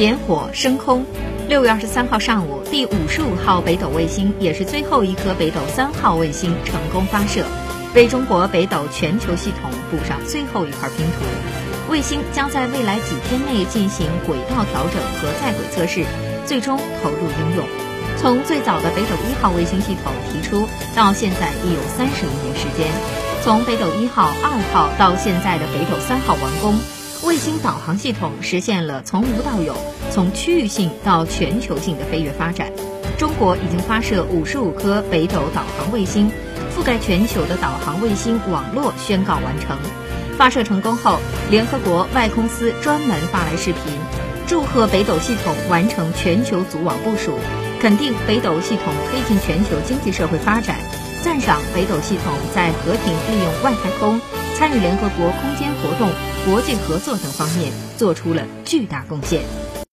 点火升空。六月二十三号上午，第五十五号北斗卫星也是最后一颗北斗三号卫星成功发射，为中国北斗全球系统补上最后一块拼图。卫星将在未来几天内进行轨道调整和在轨测试，最终投入应用。从最早的北斗一号卫星系统提出到现在，已有三十余年时间。从北斗一号、二号到现在的北斗三号完工，卫星导航系统实现了从无到有、从区域性到全球性的飞跃发展。中国已经发射五十五颗北斗导航卫星，覆盖全球的导航卫星网络宣告完成。发射成功后，联合国外空司专门发来视频，祝贺北斗系统完成全球组网部署，肯定北斗系统推进全球经济社会发展。赞赏北斗系统在和平利用外太空、参与联合国空间活动、国际合作等方面做出了巨大贡献。